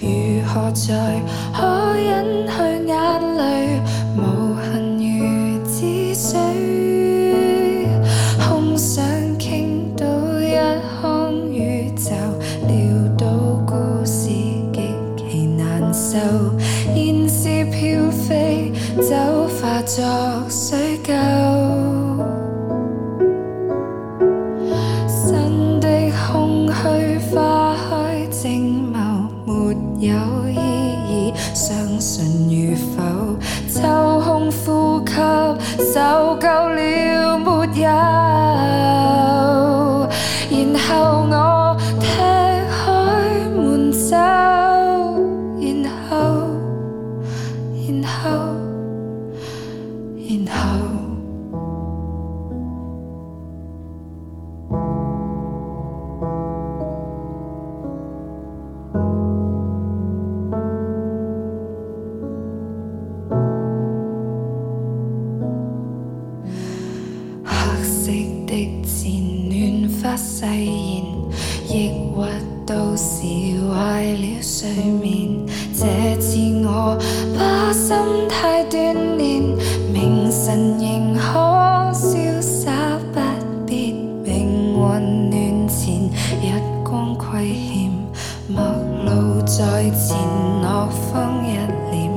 如何在可忍去眼泪？无痕如止水，空想倾倒一腔宇宙，料到故事极其难受，现是飘飞，走化作日光亏欠陌路在前落风一脸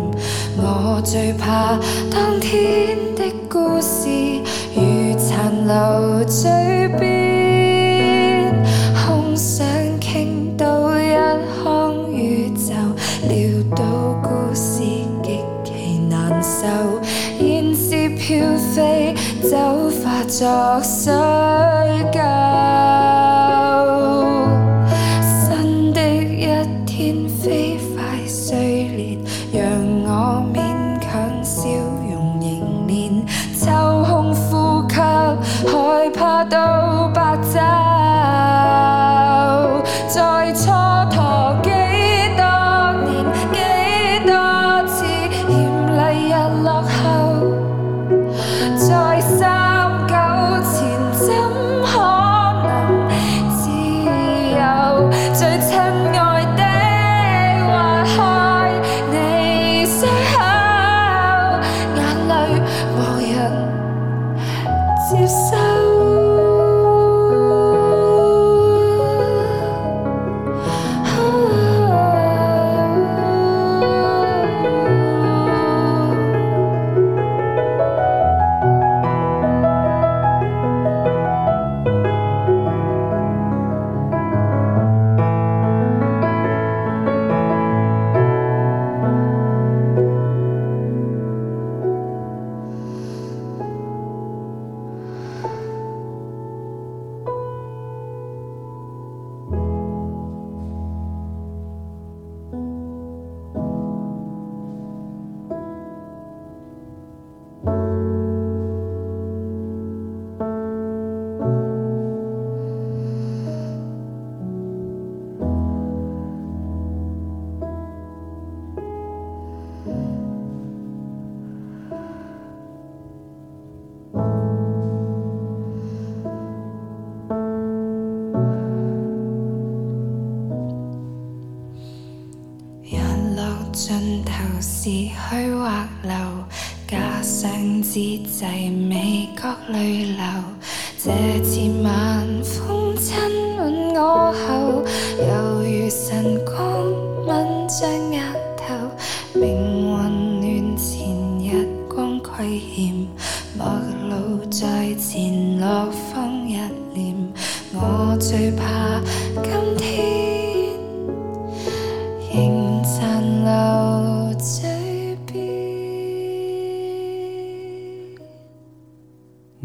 我最怕当天的故事如残留嘴边空想倾到一腔宇宙聊到故事极其难受现時飘飞走化作水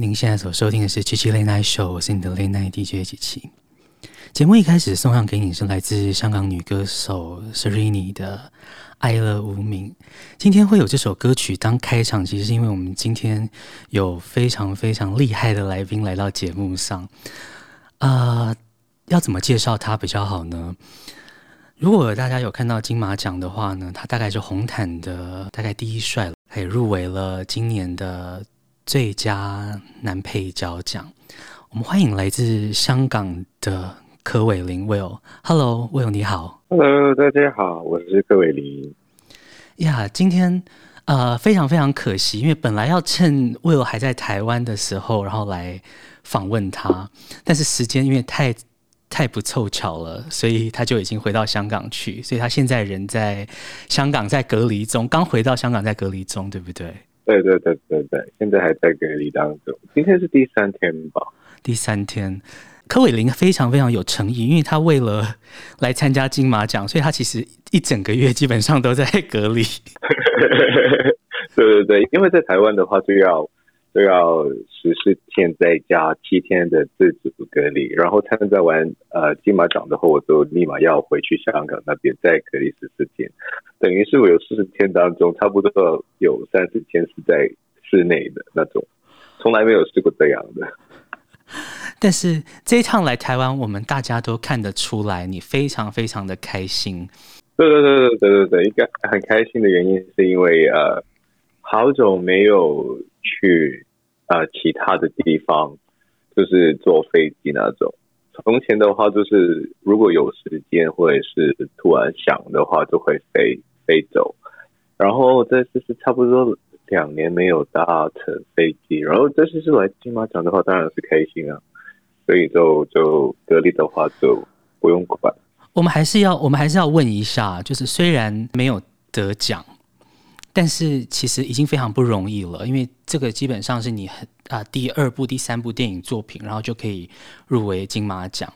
您现在所收听的是七七 Late Night Show，我是你的 Late Night DJ 七七。节目一开始送上给你是来自香港女歌手 Serini 的《爱乐无名》。今天会有这首歌曲当开场，其实是因为我们今天有非常非常厉害的来宾来到节目上。啊、要怎么介绍他比较好呢？如果大家有看到金马奖的话呢，他大概是红毯的大概第一帅了，他也入围了今年的最佳男配角奖。我们欢迎来自香港的柯伟林 Will。Hello，Will 你好。Hello，大家好，我是柯伟林。呀，yeah, 今天呃非常非常可惜，因为本来要趁 Will 还在台湾的时候，然后来访问他，但是时间因为太太不凑巧了，所以他就已经回到香港去，所以他现在人在香港在隔离中，刚回到香港在隔离中，对不对？对对对对对，现在还在隔离当中，今天是第三天吧。第三天，柯伟林非常非常有诚意，因为他为了来参加金马奖，所以他其实一整个月基本上都在隔离。对对对，因为在台湾的话，就要就要十四天再加七天的自主隔离，然后参加完呃金马奖的话，我就立马要回去香港那边再隔离十四天，等于是我有四十天当中，差不多有三十天是在室内的那种，从来没有试过这样的。但是这一趟来台湾，我们大家都看得出来，你非常非常的开心。对对对对对对对，一个很开心的原因是因为呃，好久没有去呃其他的地方，就是坐飞机那种。从前的话，就是如果有时间或者是突然想的话，就会飞飞走。然后这次是差不多。两年没有搭乘飞机，然后这次是来金马奖的话，当然是开心啊。所以就就隔离的话就不用管。我们还是要我们还是要问一下，就是虽然没有得奖，但是其实已经非常不容易了，因为这个基本上是你很啊第二部、第三部电影作品，然后就可以入围金马奖。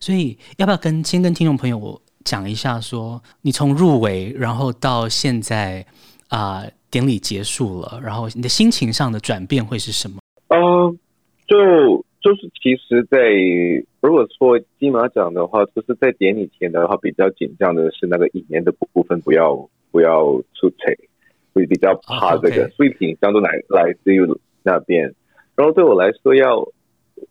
所以要不要跟先跟听众朋友我讲一下说，说你从入围然后到现在啊。呃典礼结束了，然后你的心情上的转变会是什么？嗯、呃，就就是其实，在如果说金马奖的话，就是在典礼前的话，比较紧张的是那个语言的部分，不要不要出错，会比较怕这个，所以紧张都来来自于那边。然后对我来说要，要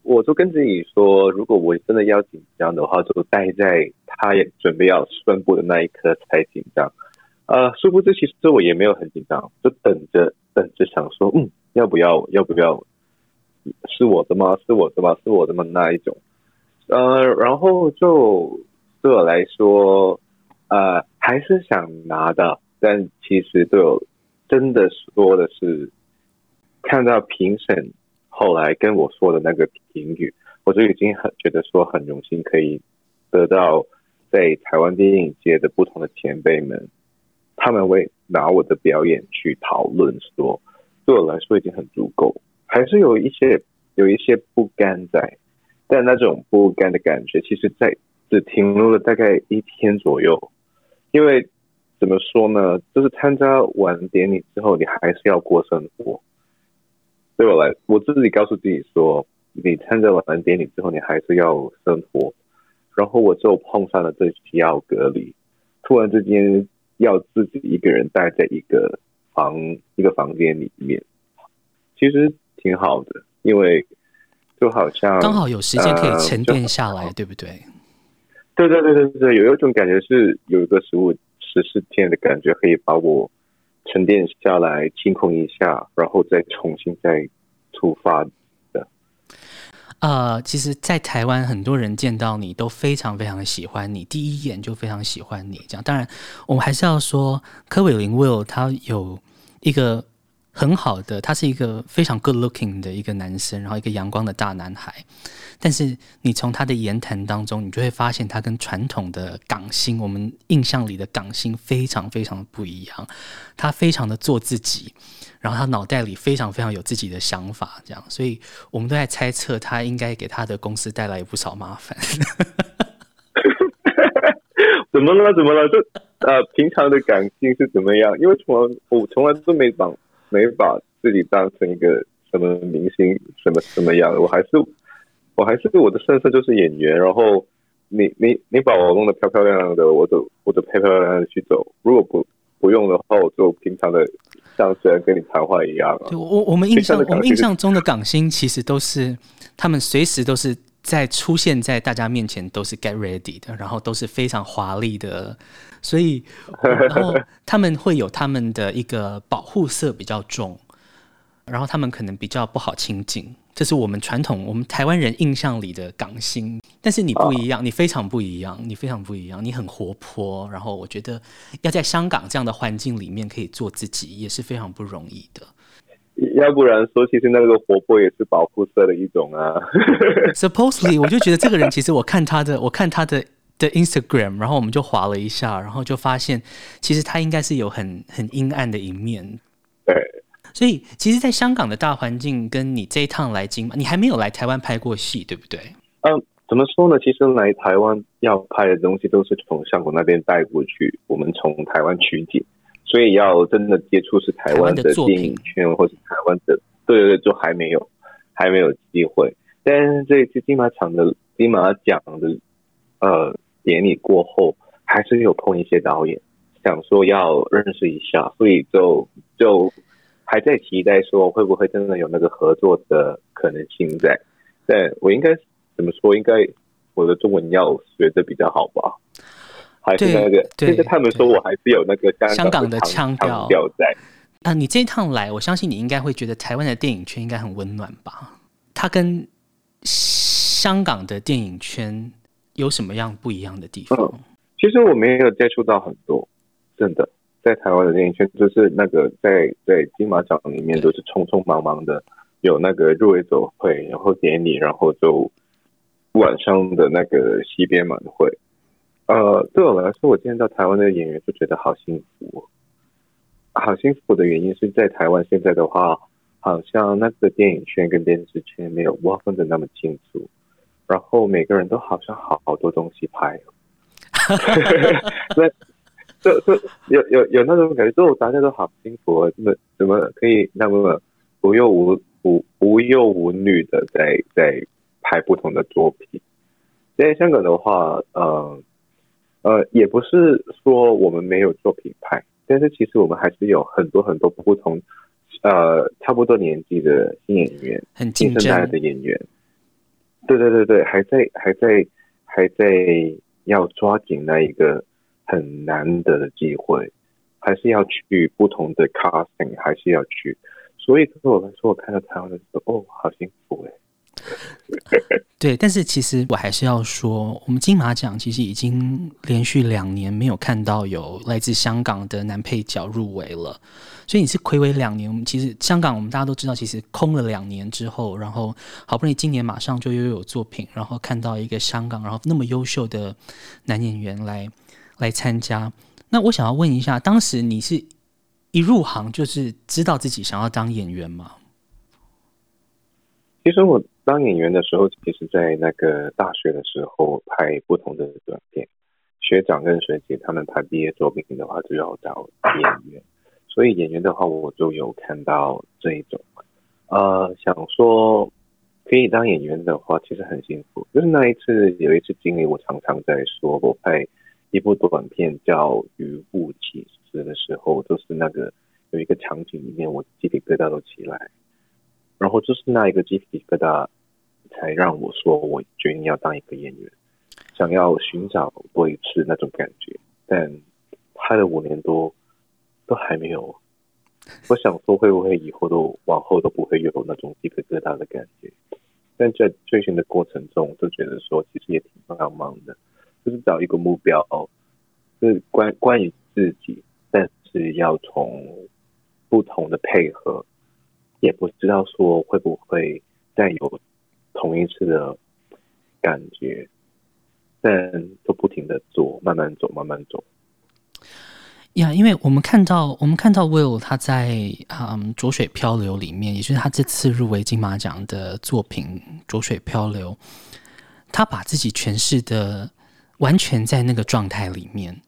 我就跟自己说，如果我真的要紧张的话，就待在他也准备要宣布的那一刻才紧张。呃，殊不知，其实我也没有很紧张，就等着等着想说，嗯，要不要，要不要，是我的吗？是我的吗？是我的吗？那一种，呃，然后就对我来说，呃，还是想拿的，但其实对我真的说的是，看到评审后来跟我说的那个评语，我就已经很觉得说很荣幸，可以得到在台湾电影界的不同的前辈们。他们会拿我的表演去讨论，说对我来说已经很足够，还是有一些有一些不甘在，但那种不甘的感觉，其实在只停留了大概一天左右。因为怎么说呢，就是参加完典礼之后，你还是要过生活。对我来，我自己告诉自己说，你参加完典礼之后，你还是要生活。然后我就碰上了这需要隔离，突然之间。要自己一个人待在一个房一个房间里面，其实挺好的，因为就好像刚好有时间可以沉淀下来，呃、对不对？对对对对对，有一种感觉是有一个十五十四天的感觉，可以把我沉淀下来，清空一下，然后再重新再出发。呃，其实，在台湾，很多人见到你都非常非常喜欢你，第一眼就非常喜欢你。这样，当然，我们还是要说，柯伟林 Will 他有一个很好的，他是一个非常 good looking 的一个男生，然后一个阳光的大男孩。但是，你从他的言谈当中，你就会发现他跟传统的港星，我们印象里的港星非常非常的不一样。他非常的做自己。然后他脑袋里非常非常有自己的想法，这样，所以我们都在猜测他应该给他的公司带来不少麻烦。怎么了？怎么了？就呃，平常的感情是怎么样？因为从我从来都没绑没把自己当成一个什么明星，什么什么样的。我还是我还是我的身份就是演员，然后你你你把我弄得漂漂亮亮的，我就我就漂漂亮亮的去走。如果不不用的话，我就平常的像虽然跟你谈话一样啊。对，我我们印象我们印象中的港星其实都是他们随时都是在出现在大家面前都是 get ready 的，然后都是非常华丽的，所以 然后他们会有他们的一个保护色比较重，然后他们可能比较不好亲近。这是我们传统，我们台湾人印象里的港星，但是你不一样，你非常不一样，你非常不一样，你很活泼。然后我觉得要在香港这样的环境里面可以做自己，也是非常不容易的。要不然说，其实那个活泼也是保护色的一种啊。Supposedly，我就觉得这个人其实我看他的，我看他的的 Instagram，然后我们就划了一下，然后就发现其实他应该是有很很阴暗的一面。对。所以，其实，在香港的大环境跟你这一趟来金马，你还没有来台湾拍过戏，对不对？嗯，怎么说呢？其实来台湾要拍的东西都是从香港那边带过去，我们从台湾取景，所以要真的接触是台湾的电影圈或是台湾的，对对对，就还没有，还没有机会。但是这一次金马场的金马奖的呃典礼过后，还是有碰一些导演，想说要认识一下，所以就就。还在期待说会不会真的有那个合作的可能性在，但我应该怎么说？应该我的中文要学的比较好吧？还是那个？但是他们说我还是有那个香港的腔调在。啊，你这一趟来，我相信你应该会觉得台湾的电影圈应该很温暖吧？它跟香港的电影圈有什么样不一样的地方？嗯，其实我没有接触到很多，真的。在台湾的电影圈，就是那个在在金马奖里面都是匆匆忙忙的，有那个入围走会，然后典礼，然后就晚上的那个西边晚会。呃，对我来说，我见到台湾的演员就觉得好幸福，好幸福的原因是在台湾现在的话，好像那个电影圈跟电视圈没有划分的那么清楚，然后每个人都好像好好多东西拍。那。就就有有有那种感觉，就大家都好幸福啊！怎么怎么可以那么无忧无无无忧无虑的在在拍不同的作品？在香港的话，呃呃，也不是说我们没有作品拍，但是其实我们还是有很多很多不同呃差不多年纪的新演员，很新生代的演员。对对对对，还在还在还在要抓紧那一个。很难得的机会，还是要去不同的 casting，还是要去。所以对我来说，我看到台湾的时候，哦，好幸福哎。对，但是其实我还是要说，我们金马奖其实已经连续两年没有看到有来自香港的男配角入围了。所以你是睽违两年，我们其实香港我们大家都知道，其实空了两年之后，然后好不容易今年马上就又有作品，然后看到一个香港，然后那么优秀的男演员来。来参加，那我想要问一下，当时你是一入行就是知道自己想要当演员吗？其实我当演员的时候，其实在那个大学的时候拍不同的短片，学长跟学姐他们拍毕业作品的话就要找演员，所以演员的话我就有看到这一种，呃，想说可以当演员的话，其实很幸福。就是那一次有一次经历，我常常在说我拍。一部短片叫《渔夫启事》的时候，就是那个有一个场景里面，我鸡皮疙瘩都起来，然后就是那一个鸡皮疙瘩，才让我说我决定要当一个演员，想要寻找多一次那种感觉。但拍了五年多，都还没有。我想说，会不会以后都往后都不会有那种鸡皮疙瘩的感觉？但在追寻的过程中，就觉得说其实也挺茫茫的。就是找一个目标哦，就是关关于自己，但是要从不同的配合，也不知道说会不会再有同一次的感觉，但都不停的做，慢慢走，慢慢走。呀，因为我们看到，我们看到 Will 他在嗯《浊水漂流》里面，也就是他这次入围金马奖的作品《浊水漂流》，他把自己诠释的。完全在那个状态里面，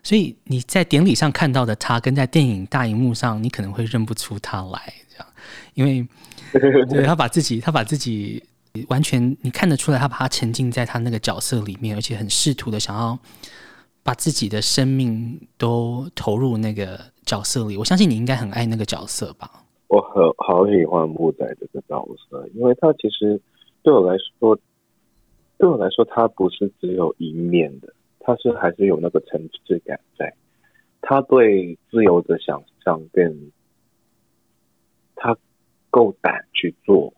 所以你在典礼上看到的他，跟在电影大荧幕上，你可能会认不出他来，这样，因为 对他把自己，他把自己完全你看得出来，他把他沉浸在他那个角色里面，而且很试图的想要把自己的生命都投入那个角色里。我相信你应该很爱那个角色吧？我很好喜欢木仔这个角色，因为他其实对我来说，对我来说，他不是只有一面的，他是还是有那个层次感在。他对自由的想象，跟他够胆去做。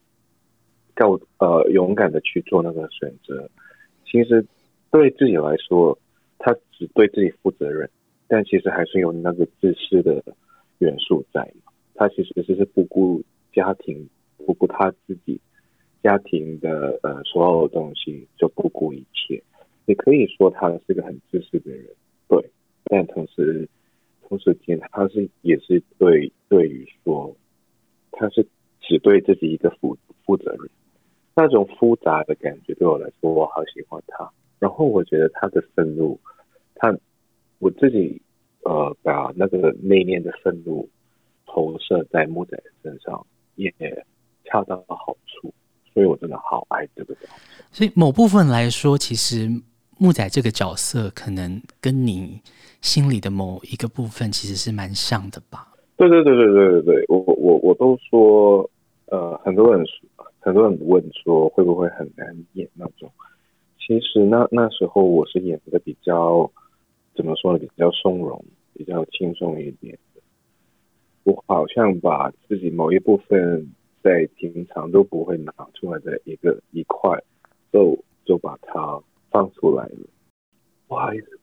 够呃勇敢的去做那个选择，其实对自己来说，他只对自己负责任，但其实还是有那个自私的元素在。他其实是是不顾家庭，不顾他自己家庭的呃所有的东西，就不顾一切。你可以说他是个很自私的人，对，但同时同时间他是也是对对于说，他是只对自己一个负负责任。那种复杂的感觉对我来说，我好喜欢他。然后我觉得他的愤怒，他我自己呃把那个内敛的愤怒投射在木仔身上，也恰到好处。所以我真的好爱这个角色。所以某部分来说，其实木仔这个角色可能跟你心里的某一个部分其实是蛮像的吧？对对对对对对对，我我我都说呃很多人。很多人问说会不会很难演那种，其实那那时候我是演的比较怎么说呢？比较从容，比较轻松一点的。我好像把自己某一部分在平常都不会拿出来的一个一块，就就把它放出来了。不好意思，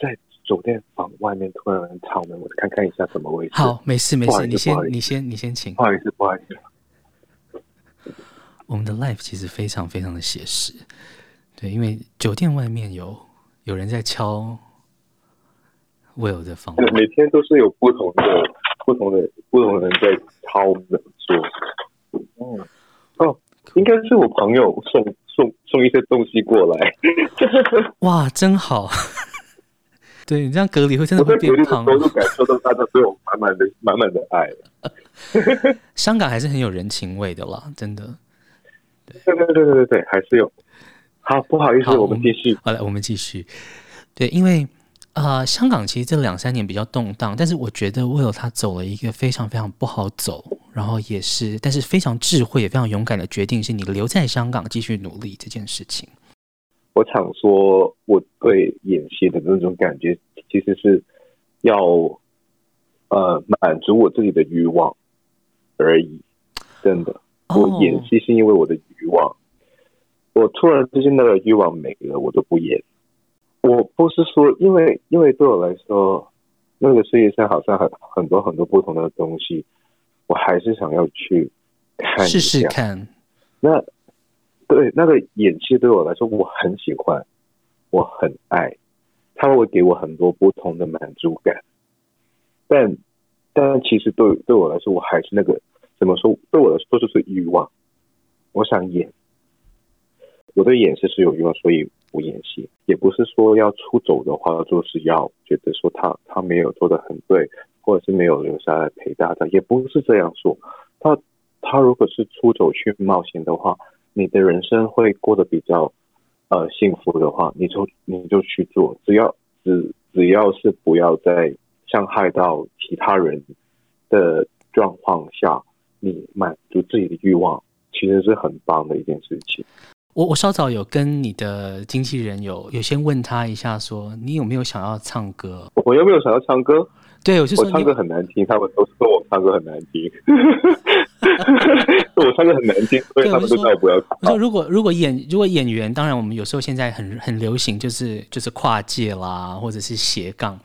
在酒店房外面突然敲门，我看看一下什么位置。好，没事没事，你先你先你先请。不好意思，不好意思。我们的 life 其实非常非常的写实，对，因为酒店外面有有人在敲 Will 的房门，每天都是有不同的、不同的、不同的人在敲门说，哦。哦，应该是我朋友送送送一些东西过来，哇，真好，对，你这样隔离会真的会变胖，我都感受到大家对我满满的满满的爱了。香港还是很有人情味的啦，真的。对对对对对对，还是有。好，不好意思，我们继续。好了，我们继续。对，因为啊、呃，香港其实这两三年比较动荡，但是我觉得 Will 他走了一个非常非常不好走，然后也是，但是非常智慧也非常勇敢的决定，是你留在香港继续努力这件事情。我想说，我对演戏的那种感觉，其实是要呃满足我自己的欲望而已，真的。我演戏是因为我的欲望，我突然之间那个欲望没了，我就不演。我不是说，因为因为对我来说，那个世界上好像很很多很多不同的东西，我还是想要去看试试看。那对那个演戏对我来说，我很喜欢，我很爱，它会给我很多不同的满足感。但但其实对对我来说，我还是那个。怎么说？对我来说就是欲望。我想演，我对演戏是有欲望，所以不演戏。也不是说要出走的话，就是要觉得说他他没有做得很对，或者是没有留下来陪大家。也不是这样说。他他如果是出走去冒险的话，你的人生会过得比较呃幸福的话，你就你就去做。只要只只要是不要再伤害到其他人的状况下。你满足自己的欲望，其实是很棒的一件事情。我我稍早有跟你的经纪人有有先问他一下，说你有没有想要唱歌？我有没有想要唱歌？对，我就说我唱歌很难听，他们都说我唱歌很难听。我唱歌很难听，所以他们都叫我不要唱。我说如果如果演如果演员，当然我们有时候现在很很流行，就是就是跨界啦，或者是斜杠。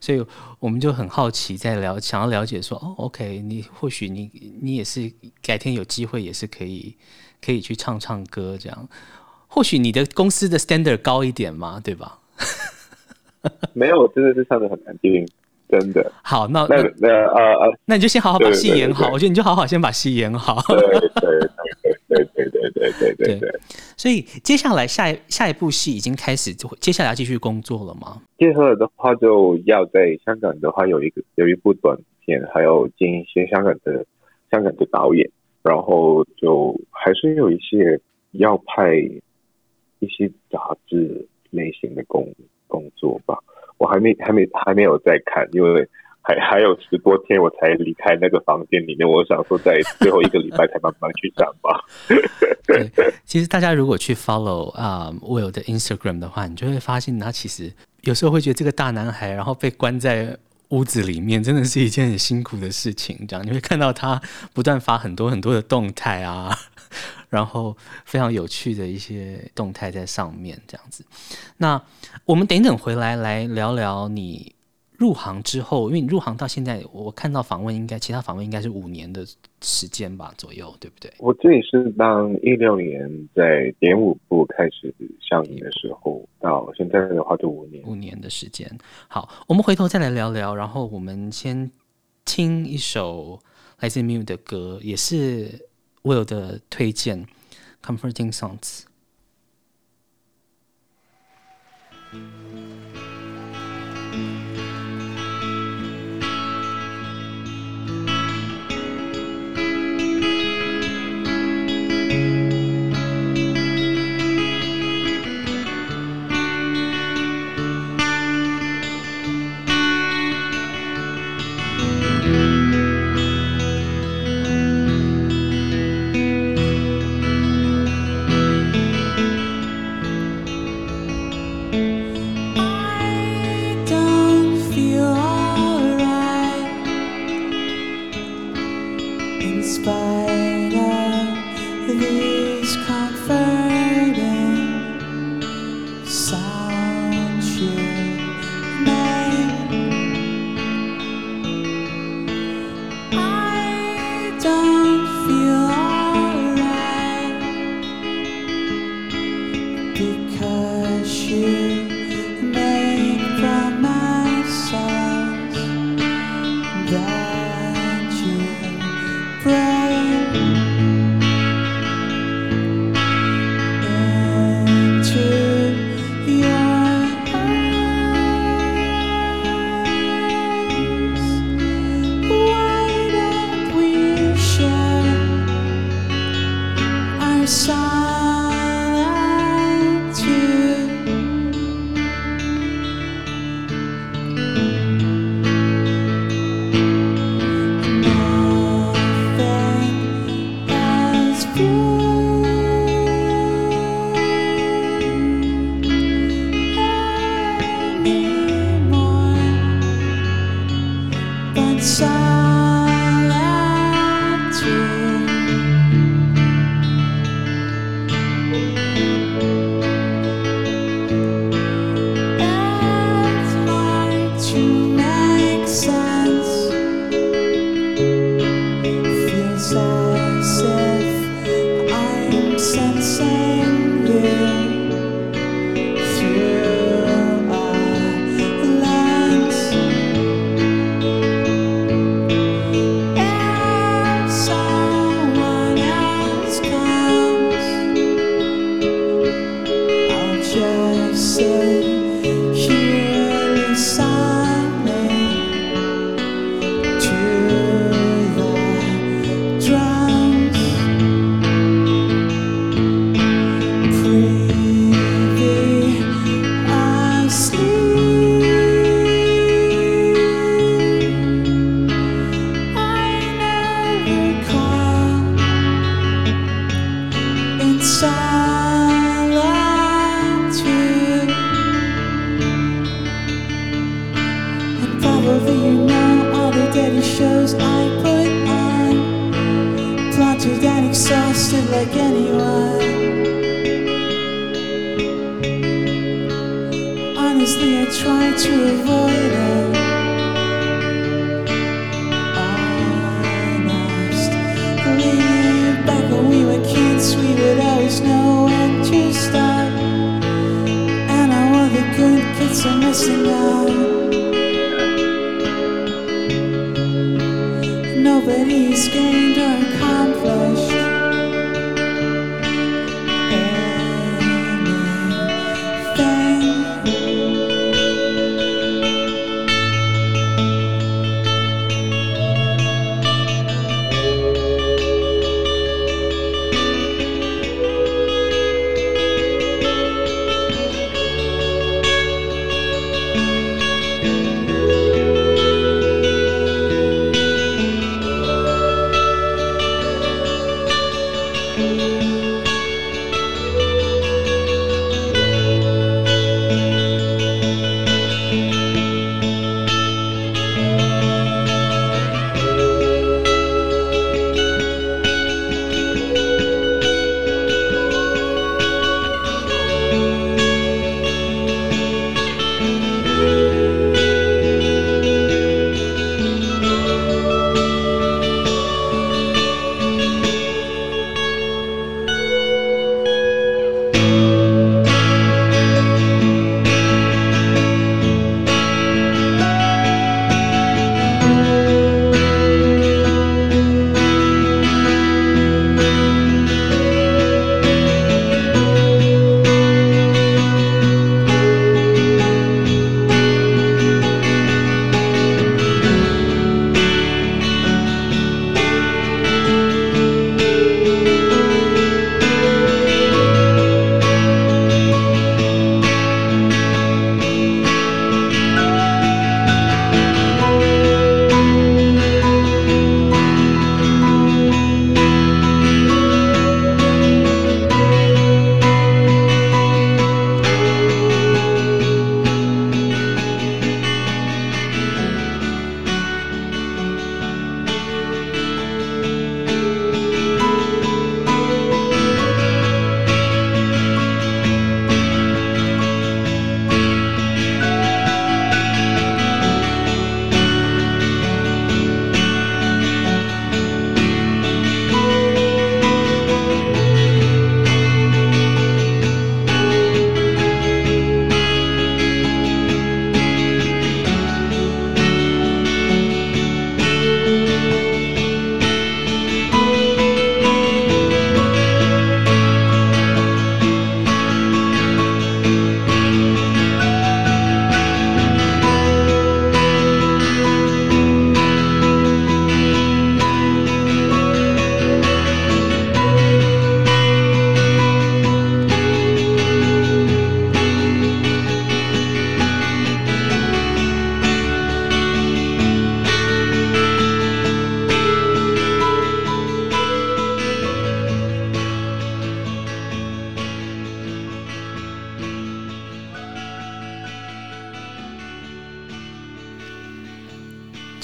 所以我们就很好奇，在了想要了解说，哦，OK，你或许你你也是改天有机会也是可以可以去唱唱歌这样，或许你的公司的 standard 高一点嘛，对吧？没有，真的是唱的很难听，真的。好，那那那呃呃，那你就先好好把戏演好。我觉得你就好好先把戏演好。对对对对对对对对对对。所以接下来下一下一部戏已经开始，接下来要继续工作了吗？接下来的话就要在香港的话有一个有一部短片，还有见一些香港的香港的导演，然后就还是有一些要派一些杂志类型的工工作吧。我还没还没还没有在看，因为还还有十多天我才离开那个房间里面。我想说，在最后一个礼拜才慢慢去上吧。对，其实大家如果去 follow 啊、Will 的 Instagram 的话，你就会发现他其实有时候会觉得这个大男孩，然后被关在屋子里面，真的是一件很辛苦的事情。这样你会看到他不断发很多很多的动态啊。然后非常有趣的一些动态在上面，这样子。那我们等等回来来聊聊你入行之后，因为你入行到现在，我看到访问应该其他访问应该是五年的时间吧左右，对不对？我这里是当一六年在点五部开始上映的时候，到现在的话就五年，五年的时间。好，我们回头再来聊聊。然后我们先听一首来自 Miu 的歌，也是。Will 的推荐，Comforting Songs。Yeah. say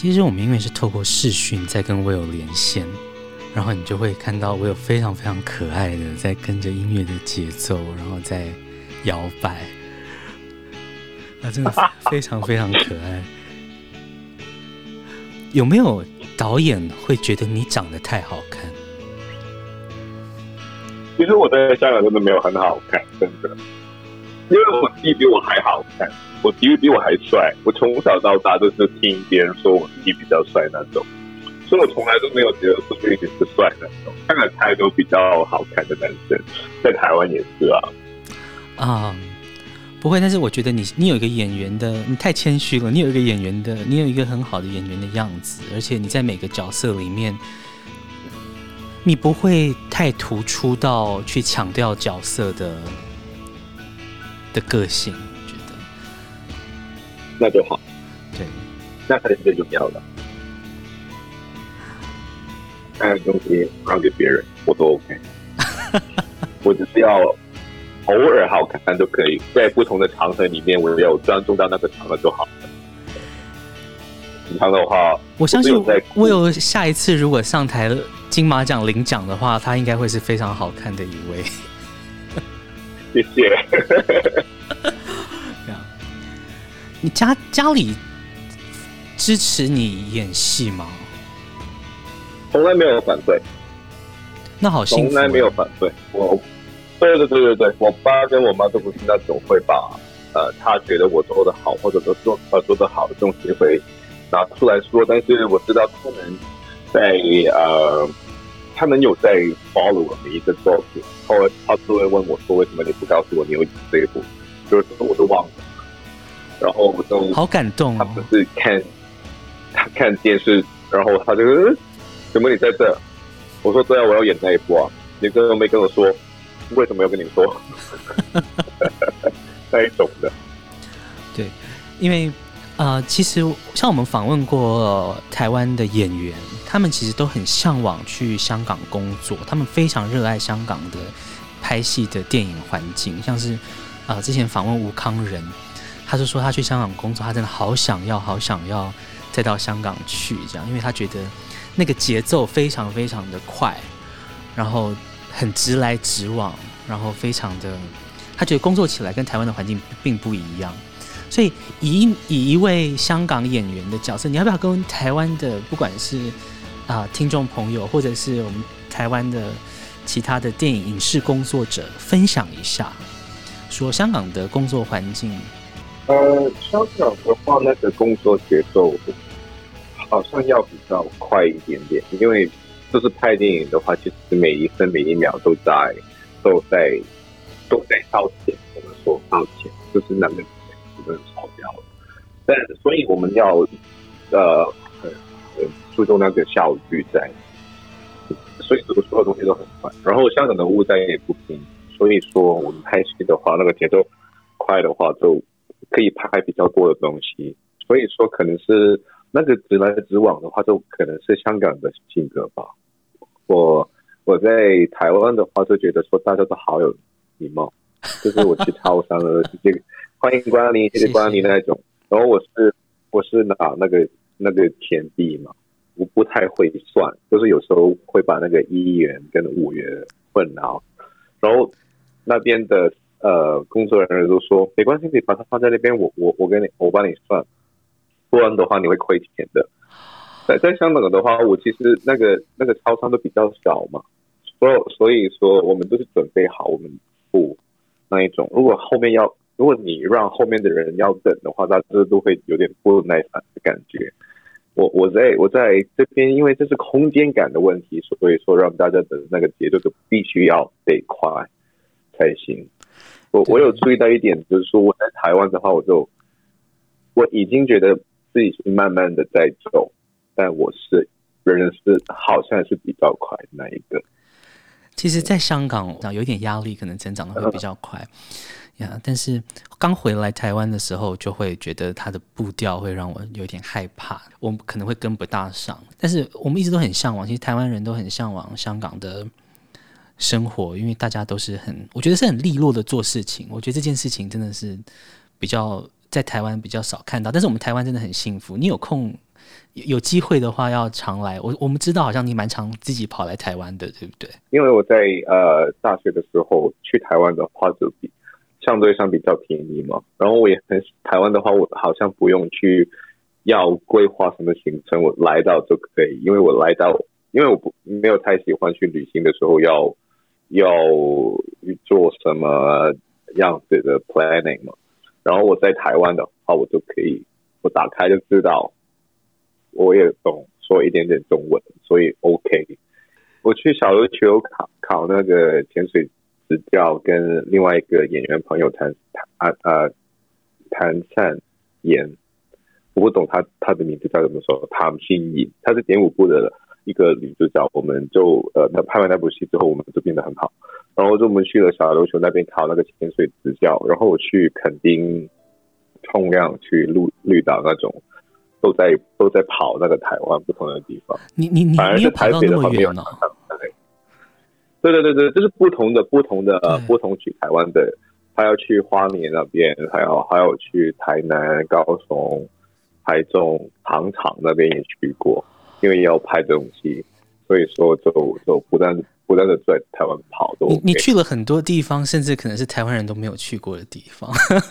其实我们因为是透过视讯在跟 Will 连线，然后你就会看到 Will 非常非常可爱的在跟着音乐的节奏，然后在摇摆，啊，真的 非常非常可爱。有没有导演会觉得你长得太好看？其实我在香港真的没有很好看，真的，因为我弟比我还好看，我弟比我还帅。我从小到大都是听别人说我弟比较帅那种，所以我从来都没有觉得说自己是帅那种。看了太多比较好看的男生，在台湾也是啊。啊。不会，但是我觉得你你有一个演员的，你太谦虚了。你有一个演员的，你有一个很好的演员的样子，而且你在每个角色里面，你不会太突出到去强调角色的的个性。那就好，对，那才是最重要的。那东西让给别人，我都 OK。我只是要。偶尔好看就可以，在不同的场合里面，我有专注到那个场合就好了。平常的话，我相信我有下一次如果上台金马奖领奖的话，他应该会是非常好看的一位。谢谢。你家家里支持你演戏吗？从来没有反对。那好幸福。从来没有反对我。对对对对对，我爸跟我妈都不是那种会把呃他觉得我做的好或者说做呃做的好的东西会拿出来说，但是我知道他们在呃他们有在 follow 我的一个作品，后来他都会问我说，为什么你不告诉我你有这一部，就是我都忘了，然后我都好感动，他不是看他看电视，然后他就嗯，怎么你在这？我说对啊，我要演那一部啊，你根本没跟我说。为什么要跟你说？那一种的，对，因为呃，其实像我们访问过、呃、台湾的演员，他们其实都很向往去香港工作，他们非常热爱香港的拍戏的电影环境。像是啊、呃，之前访问吴康仁，他就说他去香港工作，他真的好想要，好想要再到香港去，这样，因为他觉得那个节奏非常非常的快，然后。很直来直往，然后非常的，他觉得工作起来跟台湾的环境并不一样，所以以以一位香港演员的角色，你要不要跟台湾的不管是啊、听众朋友，或者是我们台湾的其他的电影影视工作者分享一下，说香港的工作环境？呃，香港的话，那个工作节奏好像要比较快一点点，因为。就是拍电影的话，其实每一分每一秒都在都在都在烧钱。我们说烧钱，就是那个钱不能烧掉了。但所以我们要呃很很注重那个效率在，所以所有东西都很快。然后香港的物价也不平，所以说我们拍戏的话，那个节奏快的话，就可以拍比较多的东西。所以说可能是那个直来直往的话，就可能是香港的性格吧。我我在台湾的话，就觉得说大家都好有礼貌，就是我去超商的这个欢迎光临，谢谢光临那种。然后我是我是拿那个那个钱币嘛，我不太会算，就是有时候会把那个一元跟五元混淆。然后那边的呃工作人员都说没关系，你把它放在那边，我我我给你我帮你算，不然的话你会亏钱的。在在香港的话，我其实那个那个超商都比较小嘛，所所以说我们都是准备好我们付那一种。如果后面要，如果你让后面的人要等的话，那这都会有点不耐烦的感觉。我我在我在这边，因为这是空间感的问题，所以说让大家的那个节奏就必须要得快才行。我我有注意到一点，就是说我在台湾的话，我就我已经觉得自己是慢慢的在走。但我是仍然是好像是比较快那一个。其实，在香港有点压力，可能成长的会比较快呀。但是刚回来台湾的时候，就会觉得它的步调会让我有点害怕，我可能会跟不大上。但是我们一直都很向往，其实台湾人都很向往香港的生活，因为大家都是很，我觉得是很利落的做事情。我觉得这件事情真的是比较在台湾比较少看到，但是我们台湾真的很幸福。你有空。有机会的话要常来。我我们知道，好像你蛮常自己跑来台湾的，对不对？因为我在呃大学的时候去台湾的话，就比相对上比较便宜嘛。然后我也很台湾的话，我好像不用去要规划什么行程，我来到就可以。因为我来到，因为我不没有太喜欢去旅行的时候要要做什么样子的 planning 嘛。然后我在台湾的话，我就可以，我打开就知道，我也懂说一点点中文，所以 OK。我去小琉球考考那个潜水执照，跟另外一个演员朋友谈谈啊谭善言，我不懂他他的名字叫怎么说，谭信颖，他是点舞部的一个女主角，我们就呃，那拍完那部戏之后，我们就变得很好。然后就我们去了小琉球那边考那个潜水执教，然后我去垦丁冲浪、去绿绿岛那种，都在都在跑那个台湾不同的地方。你你你你有跑到那么远呢？对对对对，就是不同的不同的呃不同去台湾的，他要去花莲那边，还要还有去台南、高雄、台中、糖厂那边也去过，因为要拍东西，所以说就就不断。不断的在台湾跑，都、OK、你你去了很多地方，甚至可能是台湾人都没有去过的地方。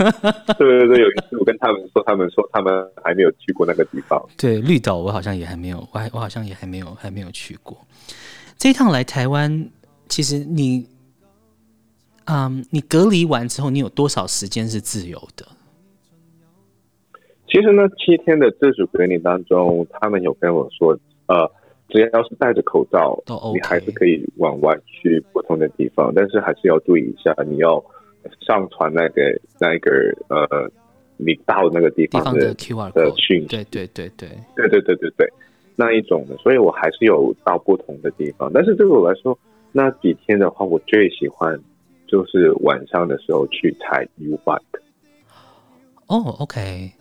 对对对，有一次我跟他们说，他们说他们还没有去过那个地方。对，绿岛我好像也还没有，我还我好像也还没有还没有去过。这一趟来台湾，其实你，嗯，你隔离完之后，你有多少时间是自由的？其实呢七天的自主隔离当中他们有跟我说呃只要是戴着口罩你还是可以往外去不同的地方但是还是要注意一下你要上传那个那个呃你到那个地方的 qr 的讯对对对对。对对对对对那一种的所以我还是有到不同的地方但是对我来说那几天的话我最喜欢就是晚上的时候去踩 ubike 哦 ok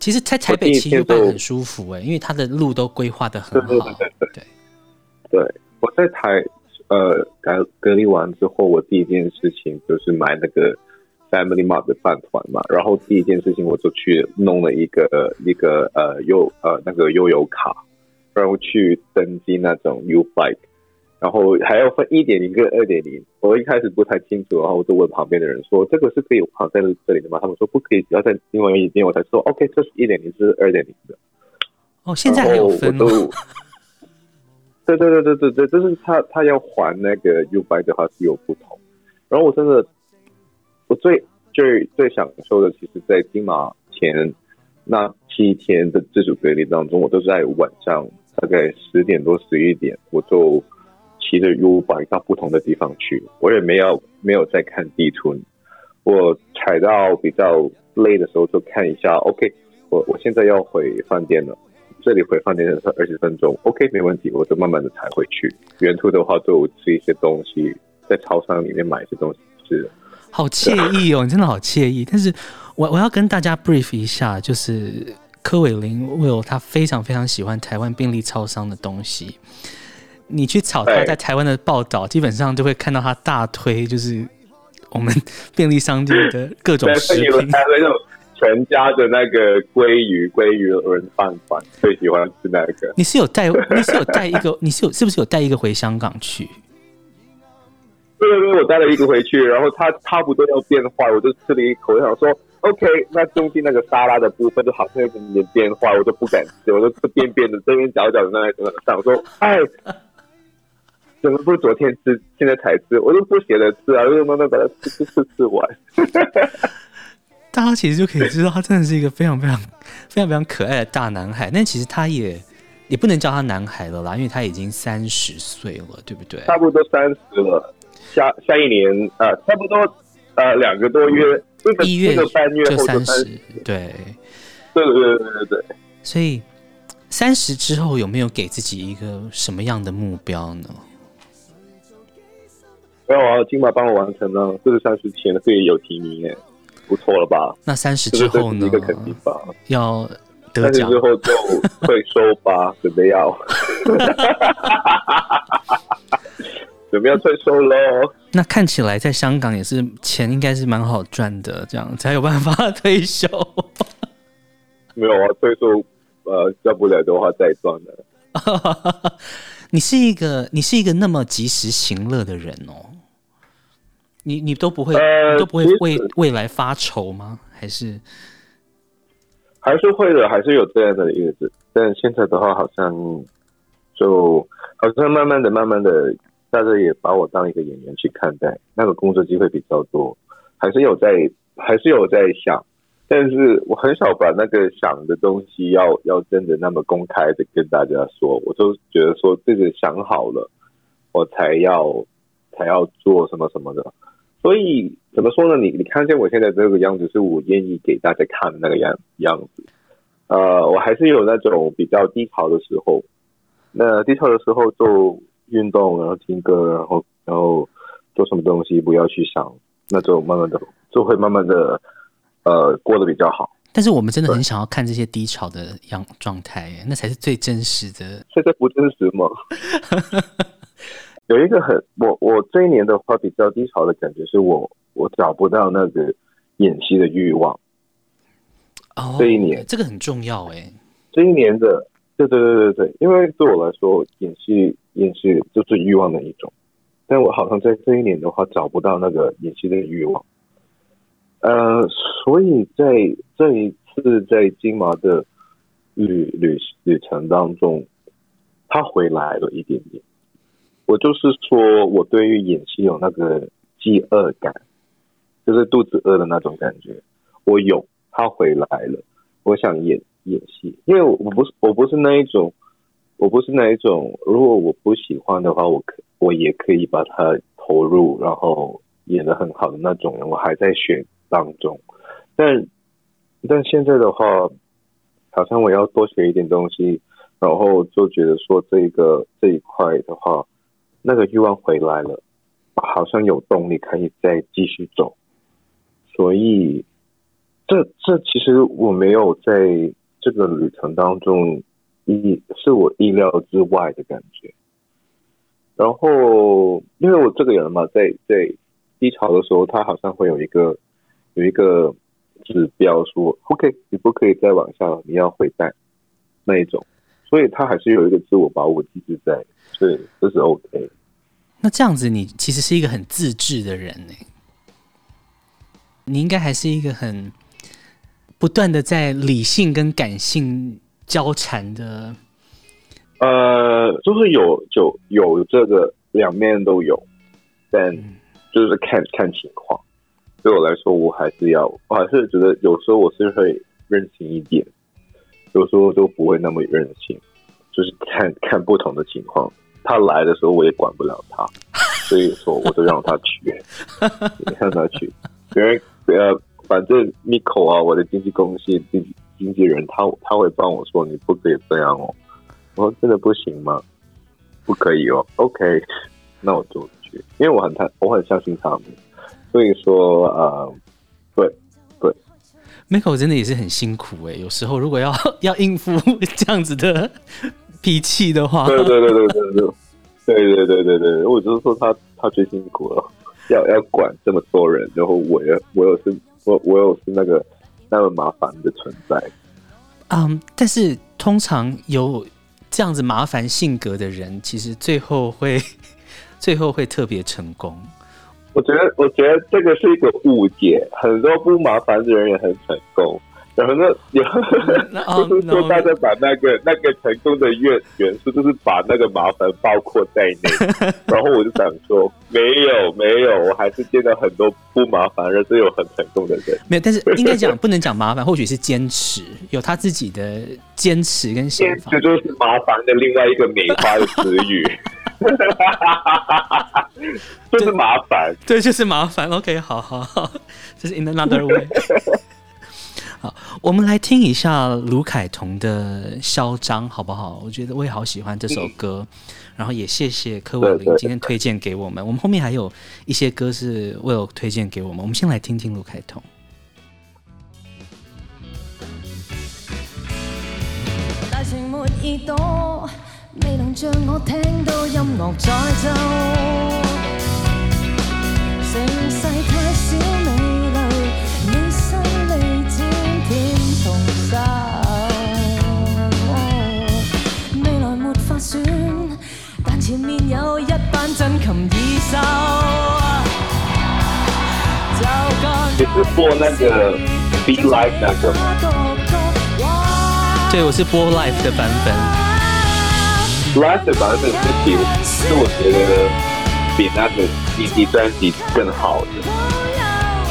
其实，在台北骑 U bike 很舒服哎，因为它的路都规划的很好。对对对对，对，我在台呃隔隔离完之后，我第一件事情就是买那个 Family Mart 的饭团嘛，然后第一件事情我就去弄了一个一个呃悠呃那个悠游卡，然后去登记那种 U bike。然后还要分一点零跟二点零，我一开始不太清楚，然后我就问旁边的人说：“这个是可以放在这里的吗？”他们说：“不可以，只要在另外一边。”我才说：“OK，这是一点零，这是二点零的。”哦，现在还有分哦。对对对对对对，就是他他要还那个 U bike 的话是有不同。然后我真的，我最最最享受的，其实，在金马前那七天的自主隔离当中，我都是在晚上大概十点多十一点，我就。骑着 U bike 到不同的地方去，我也没有没有在看地图。我踩到比较累的时候就看一下，OK，我我现在要回饭店了，这里回饭店是二十分钟，OK，没问题，我就慢慢的踩回去。沿途的话就吃一些东西，在超商里面买一些东西吃，好惬意哦，你真的好惬意。但是我我要跟大家 brief 一下，就是柯伟林 Will 他非常非常喜欢台湾便利超商的东西。你去炒他在台湾的报道，基本上就会看到他大推，就是我们便利商店的各种食品。还有那种全家的那个鲑鱼、鲑鱼轮饭团，最喜欢吃那个。你是有带？你是有带一个？你是有是不是有带一个回香港去？对对对，我带了一个回去，然后它差不多要变坏，我就吃了一口，我想说 OK，那中间那个沙拉的部分就好像有点变坏，我都不敢吃，我就吃边边的，这边角角的那个，想说哎。怎么不是昨天吃，现在才吃？我都不舍得吃啊，就慢慢把它吃吃吃吃完。大家其实就可以知道，他真的是一个非常非常非常非常可爱的大男孩。但其实他也也不能叫他男孩了啦，因为他已经三十岁了，对不对？差不多三十了，下下一年呃，差不多呃两个多月，一月就半月后就三十，对，对对对对对。所以三十之后有没有给自己一个什么样的目标呢？没有啊，金马帮我完成了，这个三十前可以有提名耶，不错了吧？那三十之后呢？一个肯定吧。要得奖之后就退休吧，准备要，准备要退休喽。那看起来在香港也是钱应该是蛮好赚的，这样才有办法退休。没有啊，退休呃叫不了的话再赚了。你是一个你是一个那么及时行乐的人哦，你你都不会、呃、你都不会为未来发愁吗？还是还是会的，还是有这样的日子。但现在的话，好像就好像慢慢的、慢慢的，大家也把我当一个演员去看待，那个工作机会比较多，还是有在还是有在想。但是我很少把那个想的东西要要真的那么公开的跟大家说，我就觉得说这个想好了，我才要才要做什么什么的。所以怎么说呢？你你看见我现在这个样子，是我愿意给大家看的那个样样子。呃，我还是有那种比较低潮的时候，那低潮的时候做运动，然后听歌，然后然后做什么东西，不要去想，那就慢慢的就会慢慢的。呃，过得比较好，但是我们真的很想要看这些低潮的样状态，那才是最真实的。现在不真实吗？有一个很，我我这一年的话比较低潮的感觉，是我我找不到那个演戏的欲望。哦，这一年这个很重要哎，这一年的，对对对对对，因为对我来说，演戏演戏就是欲望的一种，但我好像在这一年的话找不到那个演戏的欲望。呃，所以在这一次在金马的旅旅旅程当中，他回来了一点点。我就是说，我对于演戏有那个饥饿感，就是肚子饿的那种感觉。我有，他回来了，我想演演戏，因为我不是我不是那一种，我不是那一种。如果我不喜欢的话，我可我也可以把它投入，然后演的很好的那种人。我还在选。当中，但但现在的话，好像我要多学一点东西，然后就觉得说这个这一块的话，那个欲望回来了，好像有动力可以再继续走，所以这这其实我没有在这个旅程当中意是我意料之外的感觉，然后因为我这个人嘛，在在低潮的时候，他好像会有一个。有一个指标说，OK，你不可以再往下了，你要回带那一种，所以他还是有一个自我保护机制在，所以这是 OK。那这样子，你其实是一个很自制的人呢？你应该还是一个很不断的在理性跟感性交缠的。呃，就是有就有这个两面都有，但就是看看情况。对我来说，我还是要，我还是觉得有时候我是会任性一点，有时候都不会那么任性，就是看看不同的情况。他来的时候，我也管不了他，所以说我就让他去，让他去。别人呃，反正 Miko 啊，我的经纪公司经经纪人，他他会帮我说，你不可以这样哦。我说真的不行吗？不可以哦。OK，那我就去，因为我很太，我很相信他们。所以说，呃，对 Michael 真的也是很辛苦哎，有时候如果要 要应付 这样子的脾气的话，对对对对对对。对对对对对，我就是说他他最辛苦了，要要管这么多人，然后我有我有是，我我有是那个那么麻烦的存在，嗯，但是通常有这样子麻烦性格的人，其实最后会 最后会特别成功。我觉得，我觉得这个是一个误解，很多不麻烦的人也很成功。然后呢，有就是说大家把那个那个成功的元元素，就是把那个麻烦包括在内。然后我就想说，没有没有，我还是见到很多不麻烦，而是有很成功的人。没有，但是应该讲不能讲麻烦，或许是坚持，有他自己的坚持跟想法。这就是麻烦的另外一个美化的词语。就是麻烦，对，就是麻烦。OK，好好好，这是 in another way。好，我们来听一下卢凯彤的《嚣张》，好不好？我觉得我也好喜欢这首歌，嗯、然后也谢谢柯伟林今天推荐给我们。我们后面还有一些歌是 Will 推荐给我们，我们先来听听卢凯彤。大城没耳朵，未能像我听到音乐在奏。盛世太少美丽与心内战甜同受未来没法选但前面有一班琴是 Life 的版本来自是我觉得比那个 CD 专辑更好的。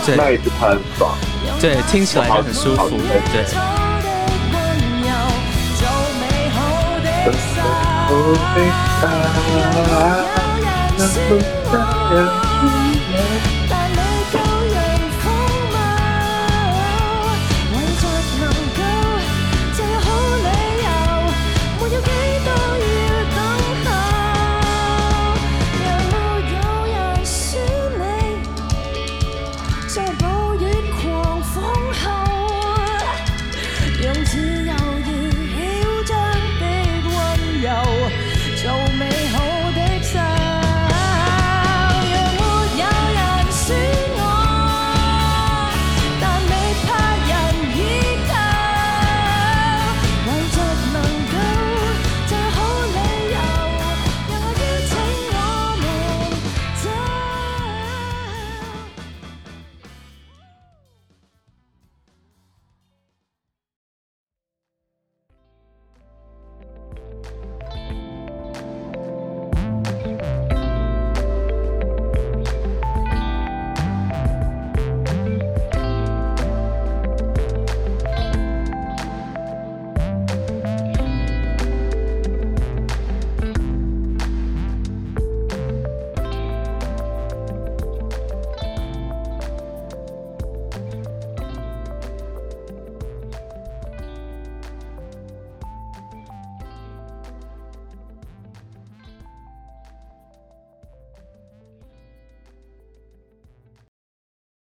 对，那一次他很爽。对，听起来就很舒服。对。